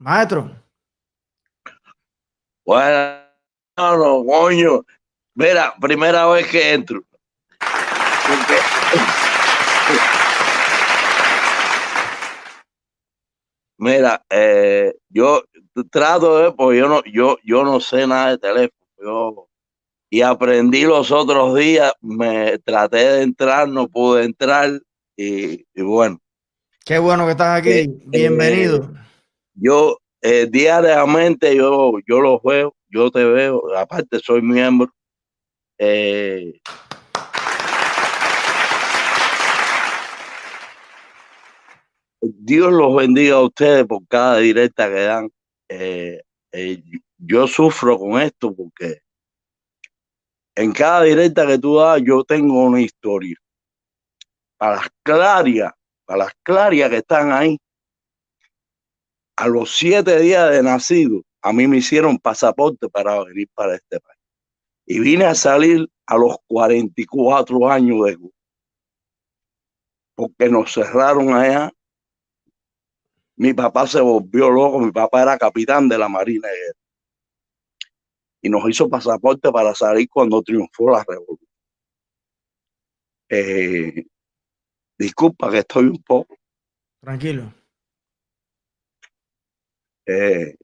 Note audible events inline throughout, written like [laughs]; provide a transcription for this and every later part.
Maestro. Bueno, no, coño. Mira, primera vez que entro. Mira, eh, yo trato de, pues yo no, yo, yo no sé nada de teléfono. y aprendí los otros días, me traté de entrar, no pude entrar, y, bueno. Qué bueno que estás aquí, eh, bienvenido. Eh, yo diariamente yo, yo los veo, yo te veo, aparte soy miembro. Dios los bendiga a ustedes por cada directa que dan. Eh, eh, yo sufro con esto porque en cada directa que tú das yo tengo una historia. Para las clarias, para las clarias que están ahí, a los siete días de nacido, a mí me hicieron pasaporte para venir para este país. Y vine a salir a los 44 años de porque nos cerraron allá mi papá se volvió loco, mi papá era capitán de la Marina y nos hizo pasaporte para salir cuando triunfó la revolución. Eh, disculpa que estoy un poco. Tranquilo. Eh,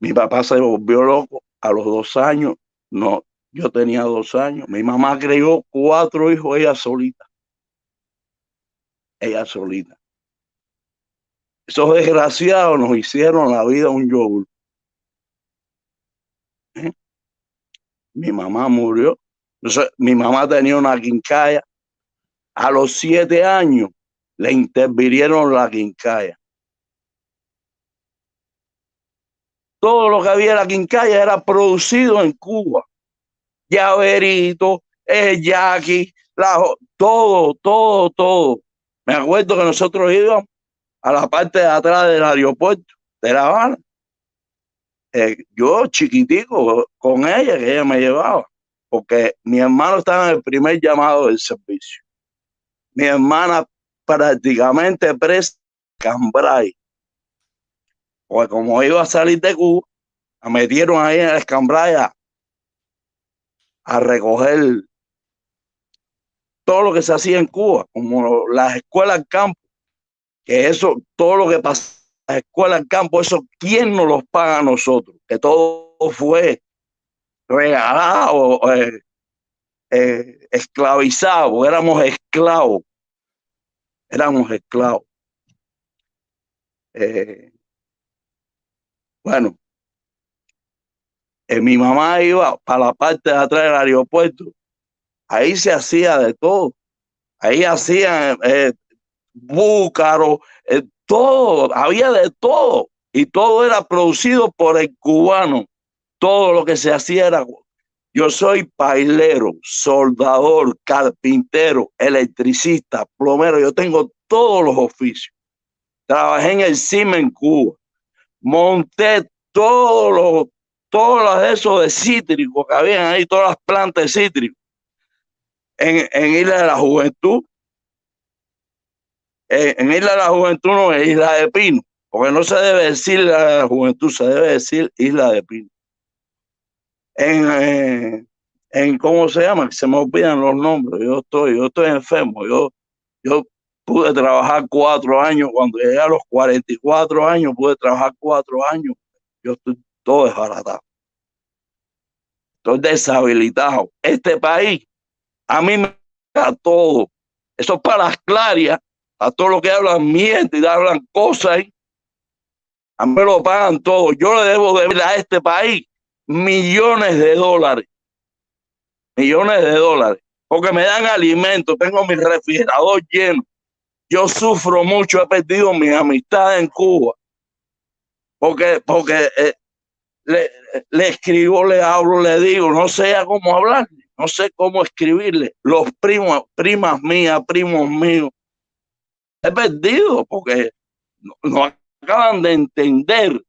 mi papá se volvió loco a los dos años. No, yo tenía dos años. Mi mamá creó cuatro hijos, ella solita. Ella solita. Esos desgraciados nos hicieron la vida un yogur. ¿Eh? Mi mamá murió. mi mamá tenía una quincaya. A los siete años le intervirieron la quincaya. Todo lo que había en la quincaya era producido en Cuba. Llaverito, el yaqui, todo, todo, todo. Me acuerdo que nosotros íbamos a la parte de atrás del aeropuerto de La Habana. Eh, yo chiquitico con ella, que ella me llevaba, porque mi hermano estaba en el primer llamado del servicio. Mi hermana prácticamente presa Cambrai. Pues como iba a salir de Cuba, la metieron ahí en el Cambrai a, recoger todo lo que se hacía en Cuba, como las escuelas en campo que eso, todo lo que pasa en la escuela, en campo, eso, ¿quién nos los paga a nosotros? Que todo fue regalado, eh, eh, esclavizado, éramos esclavos, éramos esclavos. Eh, bueno, mi mamá iba para la parte de atrás del aeropuerto, ahí se hacía de todo, ahí hacían búcaro, eh, todo, había de todo. Y todo era producido por el cubano. Todo lo que se hacía era... Yo soy pailero, soldador, carpintero, electricista, plomero. Yo tengo todos los oficios. Trabajé en el CIMA en Cuba. Monté todos los, todos esos de cítricos que habían ahí, todas las plantas de cítricos. En, en Isla de la Juventud, eh, en Isla de la Juventud no es Isla de Pino, porque no se debe decir Isla de la Juventud, se debe decir Isla de Pino. En, en ¿cómo se llama? Se me olvidan los nombres. Yo estoy, yo estoy enfermo. Yo, yo pude trabajar cuatro años. Cuando llegué a los 44 años, pude trabajar cuatro años. Yo estoy todo desbaratado. Estoy deshabilitado. Este país, a mí me da todo. Eso es para las clarias a todos los que hablan miente y hablan cosas, a mí me lo pagan todo. Yo le debo de a este país millones de dólares. Millones de dólares. Porque me dan alimento, tengo mi refrigerador lleno. Yo sufro mucho, he perdido mi amistad en Cuba. Porque, porque eh, le, escribo, le hablo, le digo, no sé cómo hablar, no sé cómo escribirle. Los primos, primas mías, primos míos, he perdido porque no, acaban de entender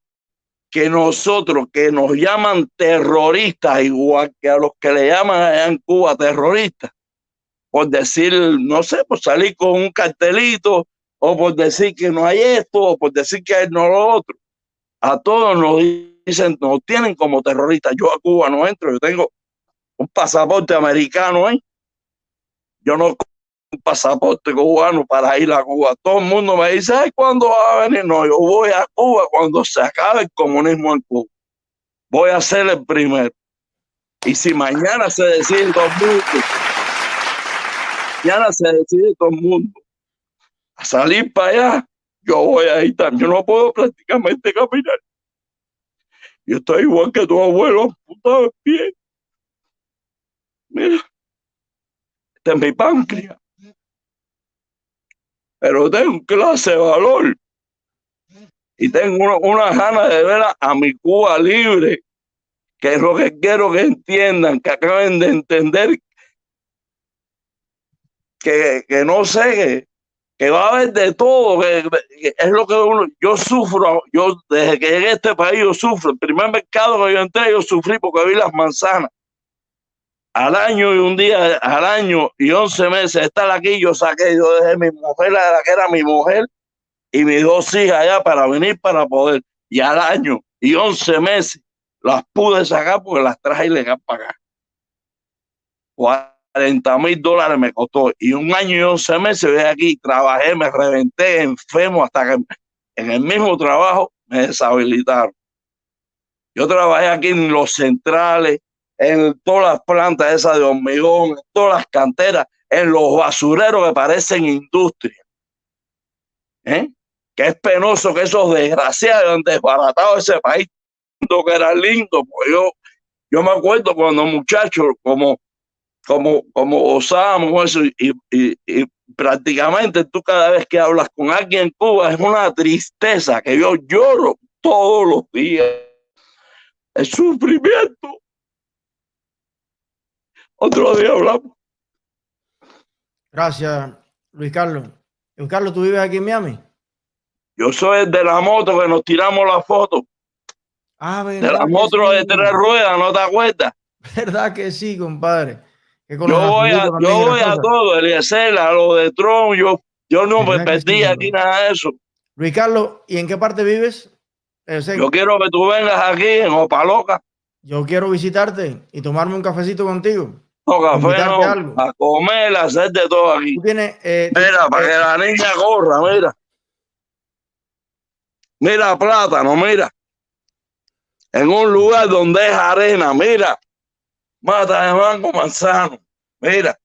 que nosotros que nos llaman terroristas, igual que a los que le llaman en Cuba terroristas, por decir, no sé, por salir con un cartelito o por decir que no hay esto, o por decir que hay no lo otro. A todos nos dicen, nos tienen como terroristas. Yo a Cuba no entro, yo tengo un pasaporte americano, ¿eh? Yo no un pasaporte cubano para ir a Cuba. Todo el mundo me dice, ay, ¿cuándo va a venir? No, yo voy a Cuba cuando se acabe el comunismo en Cuba. Voy a ser el primero. Y si mañana se decide todo el mundo, mañana se decide todo el mundo a salir para allá, yo voy a ir también. Yo no puedo prácticamente caminar. Yo estoy igual que tu abuelo, puta de pie. Mira, este es mi páncreas pero tengo clase de valor y tengo una, una gana de ver a, mi Cuba libre, que es lo que quiero que entiendan, que acaben de entender que, que no sé, que, va a haber de todo, que, es lo que yo sufro, yo desde que llegué a este país yo sufro, el primer mercado que yo entré yo sufrí porque vi las manzanas al año y un día al año y once meses estar aquí, yo saqué, yo dejé mi mujer, la que era mi mujer, y mis dos hijas allá para venir para poder. Y al año y once meses las pude sacar porque las traje ilegal para acá. 40 mil dólares me costó. Y un año y once meses de aquí, trabajé, me reventé enfermo hasta que en el mismo trabajo me deshabilitaron. Yo trabajé aquí en los centrales, en todas las plantas esas de hormigón, en todas las canteras, en los basureros que parecen industria. ¿Eh? Que es penoso que esos desgraciados han desbaratado ese país que era lindo. Pues yo, yo me acuerdo cuando muchachos como, como, como gozábamos eso y, y, y prácticamente tú cada vez que hablas con alguien en Cuba es una tristeza que yo lloro todos los días. El sufrimiento otro día hablamos. Gracias, Luis Carlos. Luis Carlos, ¿tú vives aquí en Miami? Yo soy el de la moto que nos tiramos la foto. Ah, De la moto de tres ruedas, ¿no te acuerdas? [laughs] ¿Verdad que sí, compadre? Yo voy a, yo voy a todo, Eliezer, a lo de Tron, yo, yo no me perdí aquí nada de eso. Luis Carlos, ¿y en qué parte vives? Yo quiero que tú vengas aquí en Opaloca. Yo quiero visitarte y tomarme un cafecito contigo. No, café no, a comer, a hacer de todo aquí. Eh, mira, para que la niña corra, mira. Mira plátano, mira. En un lugar donde es arena, mira. Mata de mango manzano, mira.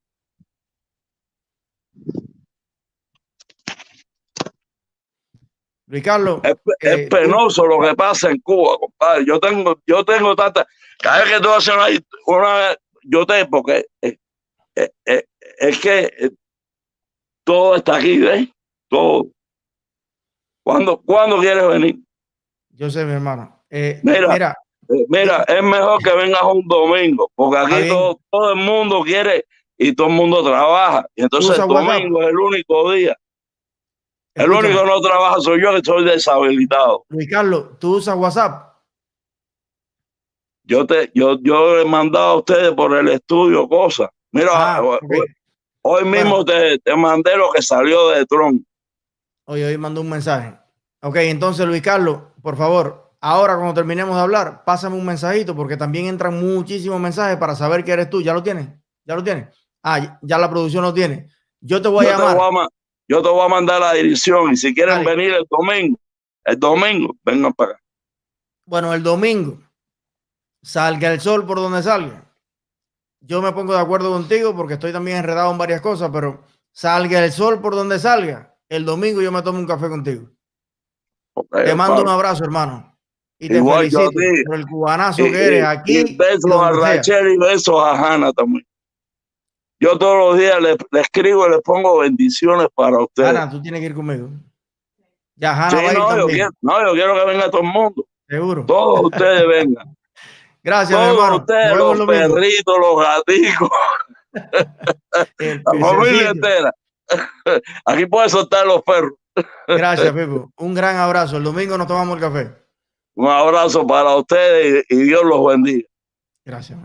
Ricardo. Es, eh, penoso lo que pasa en Cuba, compadre. Yo tengo, yo tengo tanta. Cada vez que tú haces una, una yo te, porque eh, eh, eh, es que todo está aquí, ¿ves? Todo. ¿Cuándo, ¿Cuándo quieres venir? Yo sé, mi hermano. mira, mira, es mejor que vengas un domingo, porque aquí todo, todo, el mundo quiere y todo el mundo trabaja. Y entonces el domingo es el único día. El único que no trabaja soy yo, que estoy deshabilitado. Luis Carlos, ¿tú usas WhatsApp? Yo te, yo, yo he mandado a ustedes por el estudio cosas. Mira, ah, hoy, mismo te, te, mandé lo que salió de Trump. Hoy, hoy mandó un mensaje. Ok, entonces Luis Carlos, por favor, ahora cuando terminemos de hablar, pásame un mensajito porque también entran muchísimos mensajes para saber que eres tú. ¿Ya lo tienes? ¿Ya lo tienes? Ah, ya la producción lo tiene. Yo te voy a llamar. yo te voy a mandar la dirección y si quieren venir el domingo, el domingo, vengan para acá. Bueno, el domingo salga el sol por donde salga. Yo me pongo de acuerdo contigo porque estoy también enredado en varias cosas, pero salga el sol por donde salga. El domingo yo me tomo un café contigo. te mando un abrazo, hermano. Y te felicito por el cubanazo que eres aquí. besos a Rachel y besos a Hanna también. Yo todos los días le, escribo y le pongo bendiciones para ustedes. Hanna, tú tienes que ir conmigo. Ya, Hanna no, yo quiero, no, yo quiero que venga todo el mundo. Seguro. Todos ustedes vengan. [laughs] Gracias, hermano. Ustedes, los perritos, los gaticos. [laughs] la familia entera. [laughs] Aquí puede soltar los perros. Gracias, Pepo. Un gran abrazo. El domingo nos tomamos el café. Un abrazo para ustedes y, Dios los bendiga. Gracias.